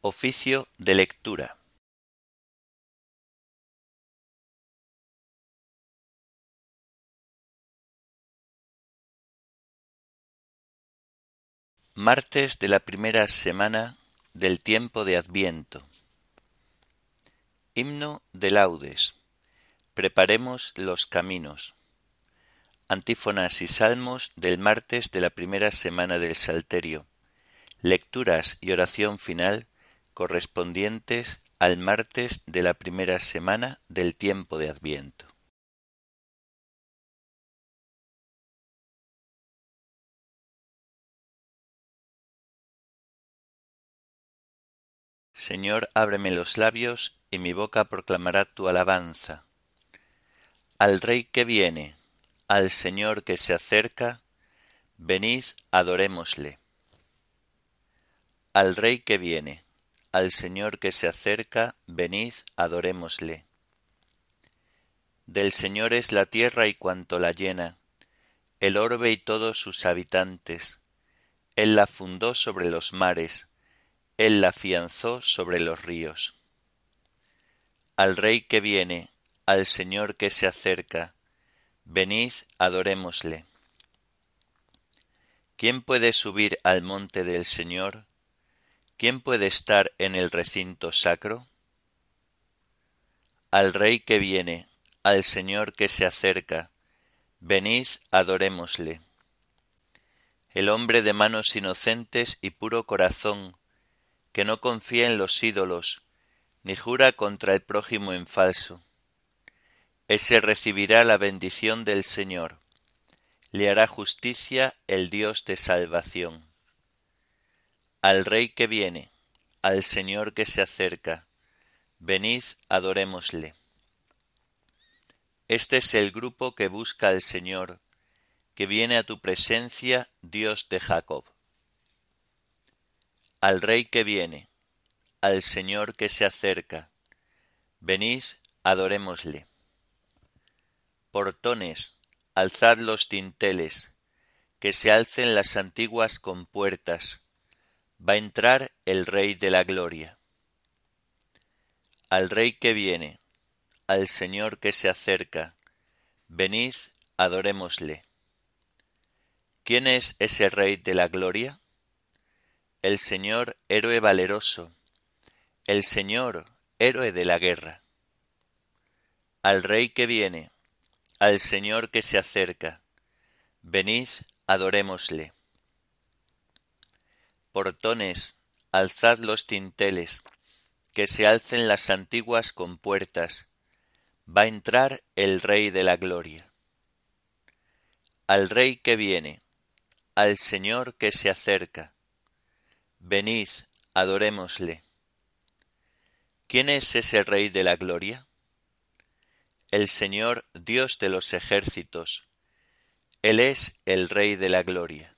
Oficio de lectura. Martes de la primera semana del tiempo de Adviento. Himno de laudes. Preparemos los caminos. Antífonas y salmos del martes de la primera semana del Salterio. Lecturas y oración final correspondientes al martes de la primera semana del tiempo de Adviento. Señor, ábreme los labios, y mi boca proclamará tu alabanza. Al Rey que viene, al Señor que se acerca, venid, adorémosle. Al Rey que viene, al Señor que se acerca, venid, adorémosle. Del Señor es la tierra y cuanto la llena, el orbe y todos sus habitantes. Él la fundó sobre los mares, Él la afianzó sobre los ríos. Al Rey que viene, al Señor que se acerca, venid, adorémosle. ¿Quién puede subir al monte del Señor? ¿Quién puede estar en el recinto sacro? Al Rey que viene, al Señor que se acerca, venid, adorémosle. El hombre de manos inocentes y puro corazón, que no confía en los ídolos, ni jura contra el prójimo en falso. Ese recibirá la bendición del Señor, le hará justicia el Dios de salvación al Rey que viene, al Señor que se acerca. Venid, adorémosle. Este es el grupo que busca al Señor, que viene a tu presencia, Dios de Jacob. Al Rey que viene, al Señor que se acerca. Venid, adorémosle. Portones, alzad los tinteles, que se alcen las antiguas compuertas, va a entrar el Rey de la Gloria. Al Rey que viene, al Señor que se acerca, venid, adorémosle. ¿Quién es ese Rey de la Gloria? El Señor héroe valeroso, el Señor héroe de la guerra. Al Rey que viene, al Señor que se acerca, venid, adorémosle portones, alzad los tinteles, que se alcen las antiguas compuertas, va a entrar el Rey de la Gloria. Al Rey que viene, al Señor que se acerca, venid, adorémosle. ¿Quién es ese Rey de la Gloria? El Señor Dios de los ejércitos, Él es el Rey de la Gloria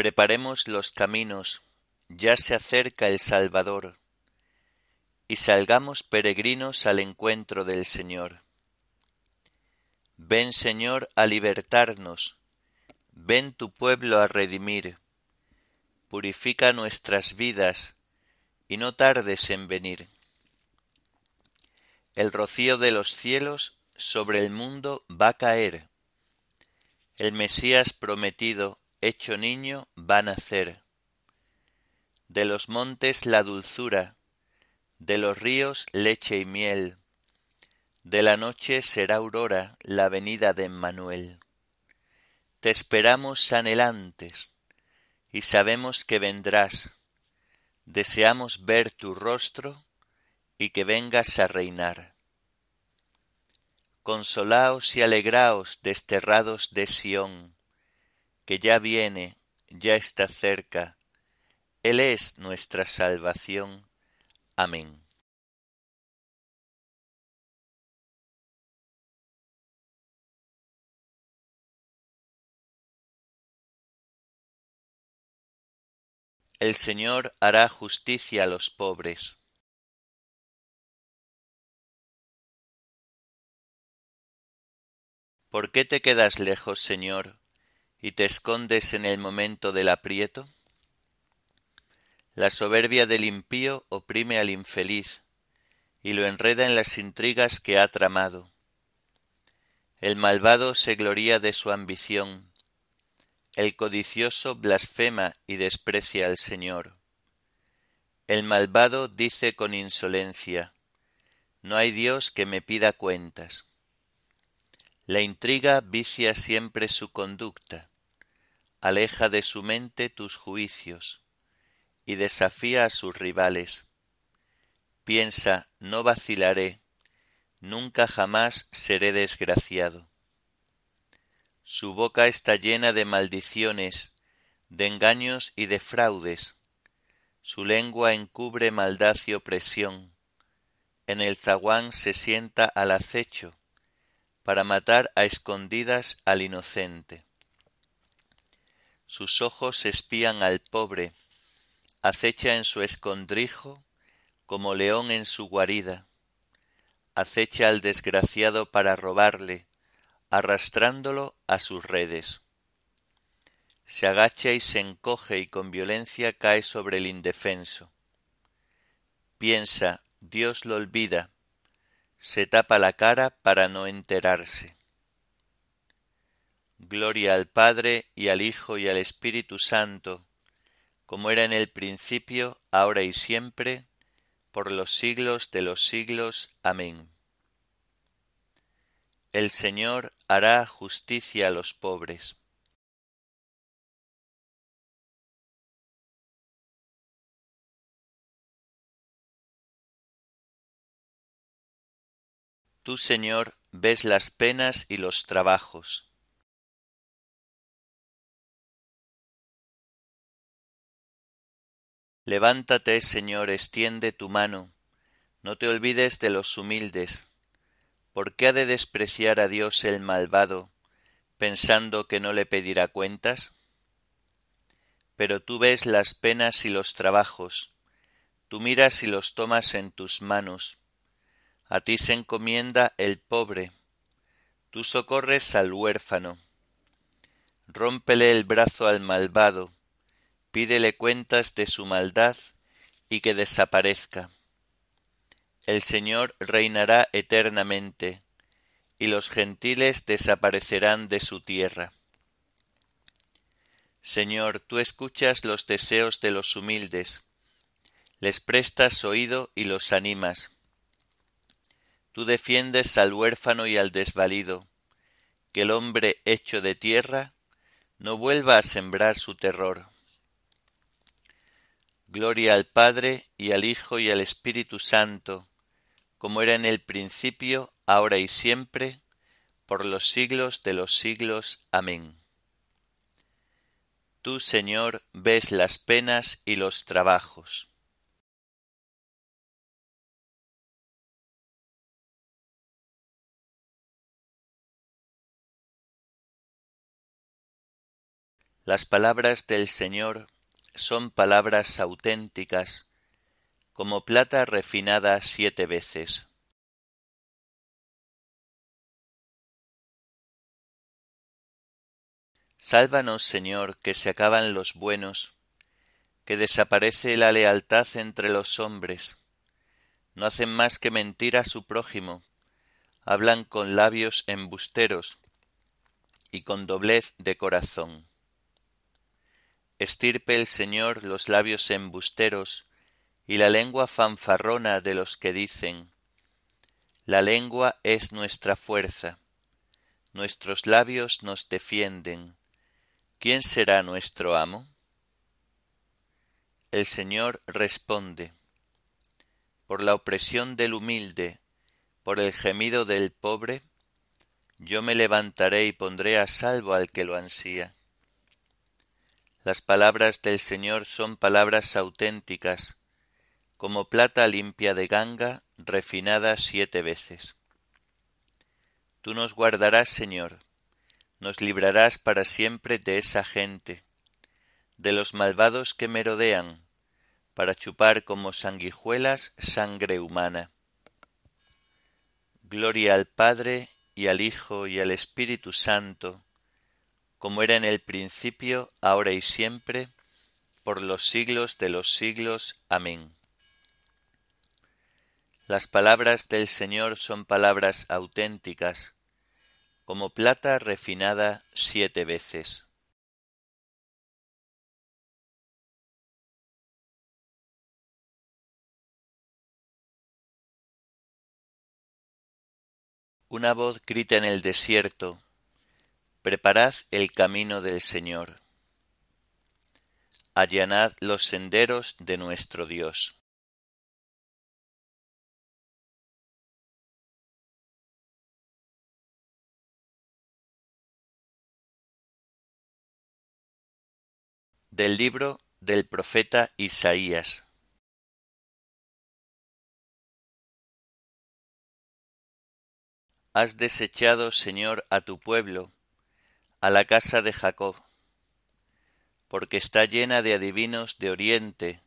Preparemos los caminos, ya se acerca el Salvador, y salgamos peregrinos al encuentro del Señor. Ven, Señor, a libertarnos, ven tu pueblo a redimir, purifica nuestras vidas, y no tardes en venir. El rocío de los cielos sobre el mundo va a caer. El Mesías prometido hecho niño va a nacer. De los montes la dulzura, de los ríos leche y miel, de la noche será aurora la venida de Emmanuel. Te esperamos anhelantes, y sabemos que vendrás. Deseamos ver tu rostro y que vengas a reinar. Consolaos y alegraos, desterrados de Sión, que ya viene, ya está cerca, Él es nuestra salvación. Amén. El Señor hará justicia a los pobres. ¿Por qué te quedas lejos, Señor, y te escondes en el momento del aprieto? La soberbia del impío oprime al infeliz, y lo enreda en las intrigas que ha tramado. El malvado se gloría de su ambición, el codicioso blasfema y desprecia al Señor. El malvado dice con insolencia, No hay Dios que me pida cuentas. La intriga vicia siempre su conducta, aleja de su mente tus juicios y desafía a sus rivales. Piensa, no vacilaré, nunca jamás seré desgraciado. Su boca está llena de maldiciones, de engaños y de fraudes. Su lengua encubre maldad y opresión. En el zaguán se sienta al acecho para matar a escondidas al inocente. Sus ojos espían al pobre, acecha en su escondrijo como león en su guarida, acecha al desgraciado para robarle, arrastrándolo a sus redes. Se agacha y se encoge y con violencia cae sobre el indefenso. Piensa, Dios lo olvida, se tapa la cara para no enterarse. Gloria al Padre y al Hijo y al Espíritu Santo, como era en el principio, ahora y siempre, por los siglos de los siglos. Amén. El Señor hará justicia a los pobres. Tú, Señor, ves las penas y los trabajos. Levántate, Señor, extiende tu mano, no te olvides de los humildes. ¿Por qué ha de despreciar a Dios el malvado, pensando que no le pedirá cuentas? Pero tú ves las penas y los trabajos, tú miras y los tomas en tus manos, a ti se encomienda el pobre, tú socorres al huérfano. Rómpele el brazo al malvado, pídele cuentas de su maldad y que desaparezca. El Señor reinará eternamente, y los gentiles desaparecerán de su tierra. Señor, tú escuchas los deseos de los humildes, les prestas oído y los animas Tú defiendes al huérfano y al desvalido, que el hombre hecho de tierra no vuelva a sembrar su terror. Gloria al Padre y al Hijo y al Espíritu Santo, como era en el principio, ahora y siempre, por los siglos de los siglos. Amén. Tú, Señor, ves las penas y los trabajos. Las palabras del Señor son palabras auténticas, como plata refinada siete veces. Sálvanos, Señor, que se acaban los buenos, que desaparece la lealtad entre los hombres. No hacen más que mentir a su prójimo, hablan con labios embusteros y con doblez de corazón. Estirpe el Señor los labios embusteros y la lengua fanfarrona de los que dicen, La lengua es nuestra fuerza, nuestros labios nos defienden. ¿Quién será nuestro amo? El Señor responde, Por la opresión del humilde, por el gemido del pobre, yo me levantaré y pondré a salvo al que lo ansía. Las palabras del Señor son palabras auténticas, como plata limpia de ganga, refinada siete veces. Tú nos guardarás, Señor, nos librarás para siempre de esa gente, de los malvados que merodean, para chupar como sanguijuelas sangre humana. Gloria al Padre y al Hijo y al Espíritu Santo, como era en el principio, ahora y siempre, por los siglos de los siglos. Amén. Las palabras del Señor son palabras auténticas, como plata refinada siete veces. Una voz grita en el desierto, Preparad el camino del Señor. Allanad los senderos de nuestro Dios. Del libro del profeta Isaías. Has desechado, Señor, a tu pueblo, a la casa de Jacob, porque está llena de adivinos de oriente,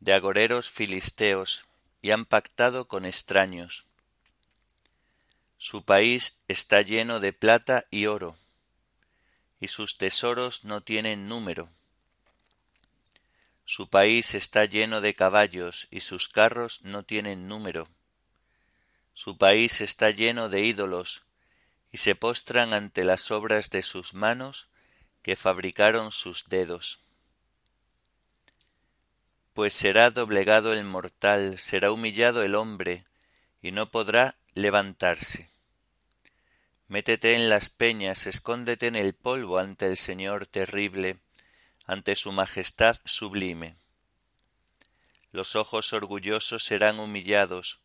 de agoreros filisteos, y han pactado con extraños. Su país está lleno de plata y oro, y sus tesoros no tienen número. Su país está lleno de caballos, y sus carros no tienen número. Su país está lleno de ídolos, y se postran ante las obras de sus manos que fabricaron sus dedos. Pues será doblegado el mortal, será humillado el hombre, y no podrá levantarse. Métete en las peñas, escóndete en el polvo ante el Señor terrible, ante su majestad sublime. Los ojos orgullosos serán humillados,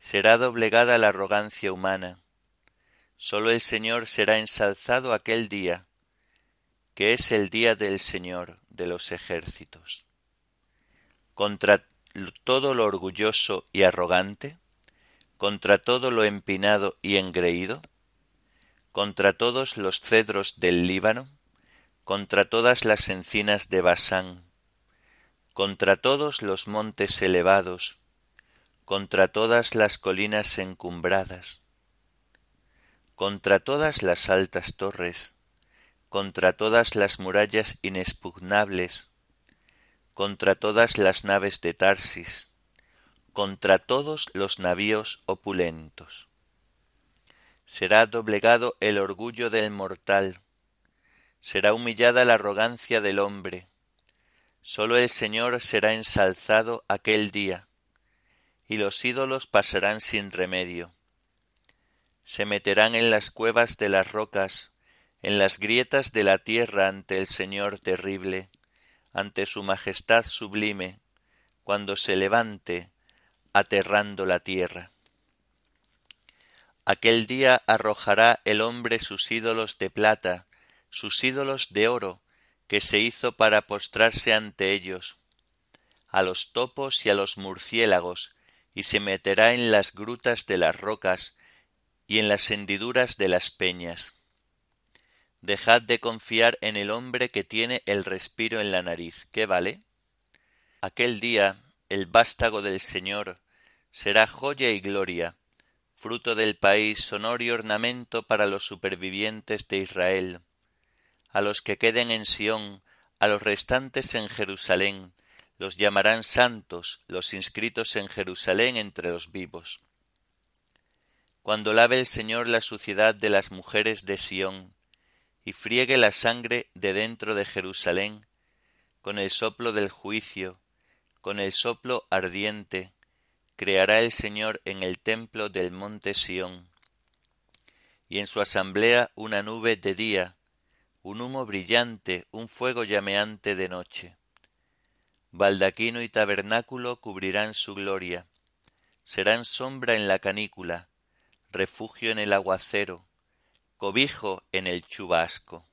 será doblegada la arrogancia humana Sólo el Señor será ensalzado aquel día, que es el día del Señor de los ejércitos. Contra todo lo orgulloso y arrogante, contra todo lo empinado y engreído, contra todos los cedros del Líbano, contra todas las encinas de Basán, contra todos los montes elevados, contra todas las colinas encumbradas, contra todas las altas torres, contra todas las murallas inexpugnables, contra todas las naves de Tarsis, contra todos los navíos opulentos. Será doblegado el orgullo del mortal, será humillada la arrogancia del hombre, sólo el Señor será ensalzado aquel día, y los ídolos pasarán sin remedio se meterán en las cuevas de las rocas, en las grietas de la tierra ante el Señor terrible, ante su majestad sublime, cuando se levante, aterrando la tierra. Aquel día arrojará el hombre sus ídolos de plata, sus ídolos de oro, que se hizo para postrarse ante ellos, a los topos y a los murciélagos, y se meterá en las grutas de las rocas, y en las hendiduras de las peñas. Dejad de confiar en el hombre que tiene el respiro en la nariz. ¿Qué vale? Aquel día el vástago del Señor será joya y gloria, fruto del país, sonor y ornamento para los supervivientes de Israel, a los que queden en Sión, a los restantes en Jerusalén, los llamarán santos, los inscritos en Jerusalén entre los vivos cuando lave el Señor la suciedad de las mujeres de Sión, y friegue la sangre de dentro de Jerusalén, con el soplo del juicio, con el soplo ardiente, creará el Señor en el templo del monte Sión, y en su asamblea una nube de día, un humo brillante, un fuego llameante de noche. Baldaquino y tabernáculo cubrirán su gloria, serán sombra en la canícula, refugio en el aguacero, cobijo en el chubasco.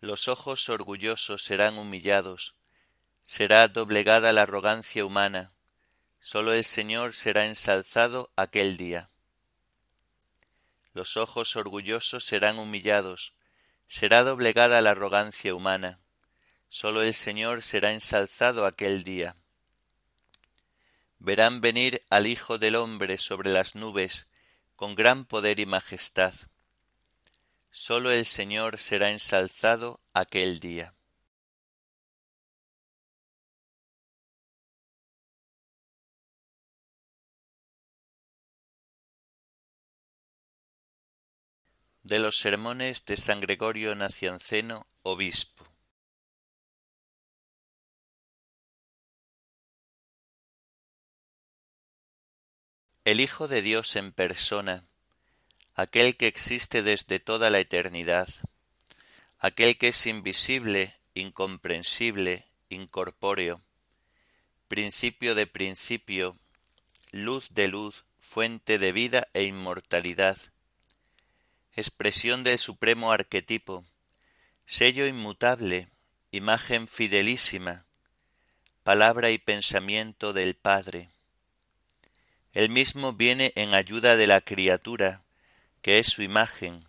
Los ojos orgullosos serán humillados, será doblegada la arrogancia humana, sólo el Señor será ensalzado aquel día. Los ojos orgullosos serán humillados, será doblegada la arrogancia humana, sólo el Señor será ensalzado aquel día. Verán venir al Hijo del Hombre sobre las nubes, con gran poder y majestad. Sólo el Señor será ensalzado aquel día. De los sermones de San Gregorio Nacianceno, obispo. El Hijo de Dios en persona, aquel que existe desde toda la eternidad, aquel que es invisible, incomprensible, incorpóreo, principio de principio, luz de luz, fuente de vida e inmortalidad, expresión del supremo arquetipo, sello inmutable, imagen fidelísima, palabra y pensamiento del Padre. Él mismo viene en ayuda de la criatura, que es su imagen.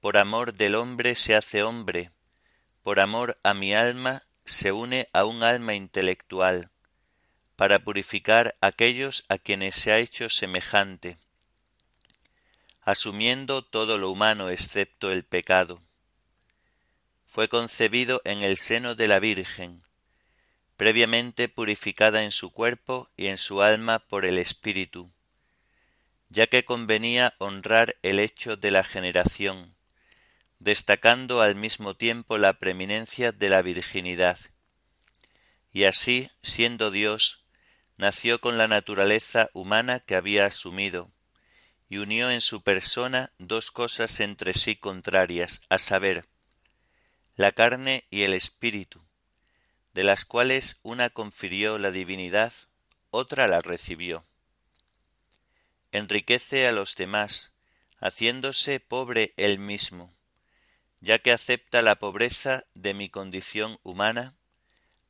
Por amor del hombre se hace hombre, por amor a mi alma se une a un alma intelectual, para purificar aquellos a quienes se ha hecho semejante, asumiendo todo lo humano excepto el pecado. Fue concebido en el seno de la Virgen, previamente purificada en su cuerpo y en su alma por el Espíritu, ya que convenía honrar el hecho de la generación, destacando al mismo tiempo la preeminencia de la virginidad. Y así, siendo Dios, nació con la naturaleza humana que había asumido, y unió en su persona dos cosas entre sí contrarias, a saber, la carne y el espíritu, de las cuales una confirió la divinidad, otra la recibió enriquece a los demás, haciéndose pobre él mismo, ya que acepta la pobreza de mi condición humana,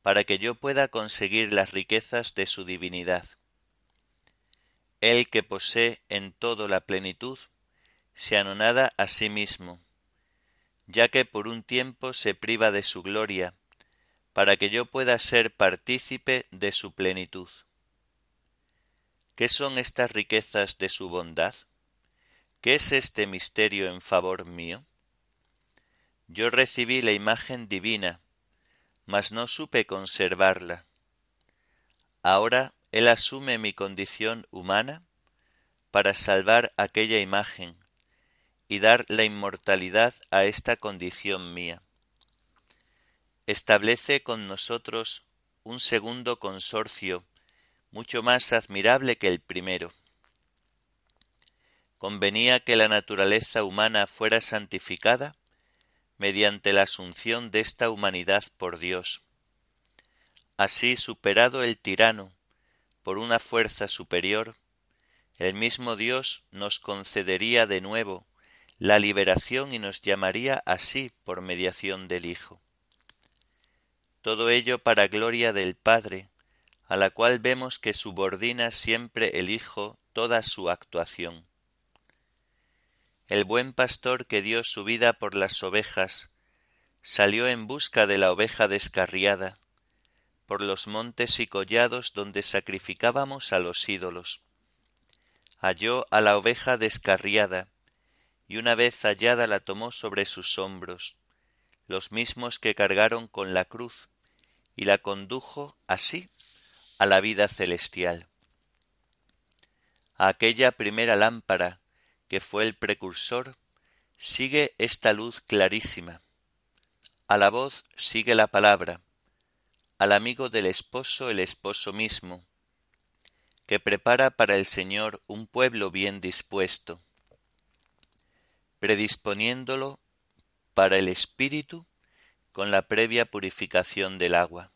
para que yo pueda conseguir las riquezas de su divinidad. Él que posee en todo la plenitud, se anonada a sí mismo, ya que por un tiempo se priva de su gloria, para que yo pueda ser partícipe de su plenitud. ¿Qué son estas riquezas de su bondad? ¿Qué es este misterio en favor mío? Yo recibí la imagen divina, mas no supe conservarla. Ahora Él asume mi condición humana para salvar aquella imagen y dar la inmortalidad a esta condición mía. Establece con nosotros un segundo consorcio mucho más admirable que el primero. Convenía que la naturaleza humana fuera santificada mediante la asunción de esta humanidad por Dios. Así, superado el tirano por una fuerza superior, el mismo Dios nos concedería de nuevo la liberación y nos llamaría así por mediación del Hijo. Todo ello para gloria del Padre, a la cual vemos que subordina siempre el Hijo toda su actuación. El buen pastor que dio su vida por las ovejas salió en busca de la oveja descarriada, por los montes y collados donde sacrificábamos a los ídolos. Halló a la oveja descarriada, y una vez hallada la tomó sobre sus hombros, los mismos que cargaron con la cruz, y la condujo así a la vida celestial. A aquella primera lámpara que fue el precursor, sigue esta luz clarísima. A la voz sigue la palabra, al amigo del esposo el esposo mismo, que prepara para el Señor un pueblo bien dispuesto, predisponiéndolo para el Espíritu con la previa purificación del agua.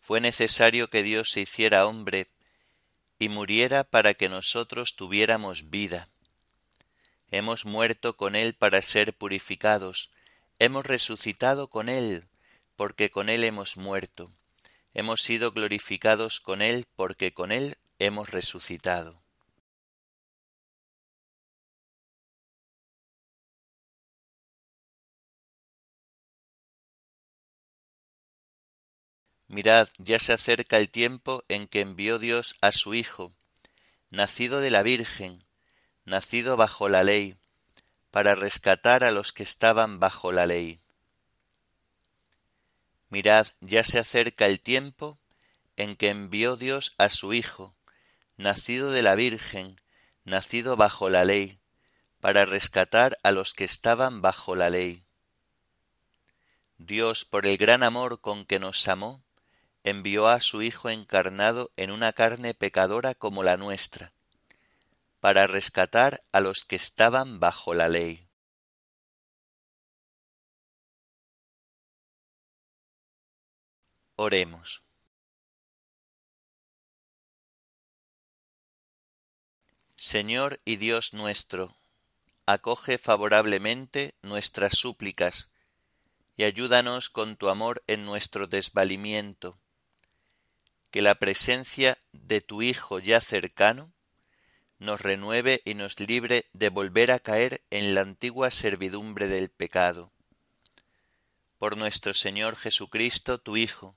fue necesario que Dios se hiciera hombre y muriera para que nosotros tuviéramos vida. Hemos muerto con Él para ser purificados, hemos resucitado con Él, porque con Él hemos muerto, hemos sido glorificados con Él, porque con Él hemos resucitado. Mirad, ya se acerca el tiempo en que envió Dios a su Hijo, nacido de la Virgen, nacido bajo la ley, para rescatar a los que estaban bajo la ley. Mirad, ya se acerca el tiempo en que envió Dios a su Hijo, nacido de la Virgen, nacido bajo la ley, para rescatar a los que estaban bajo la ley. Dios, por el gran amor con que nos amó, envió a su Hijo encarnado en una carne pecadora como la nuestra, para rescatar a los que estaban bajo la ley. Oremos. Señor y Dios nuestro, acoge favorablemente nuestras súplicas y ayúdanos con tu amor en nuestro desvalimiento que la presencia de tu Hijo ya cercano nos renueve y nos libre de volver a caer en la antigua servidumbre del pecado. Por nuestro Señor Jesucristo, tu Hijo,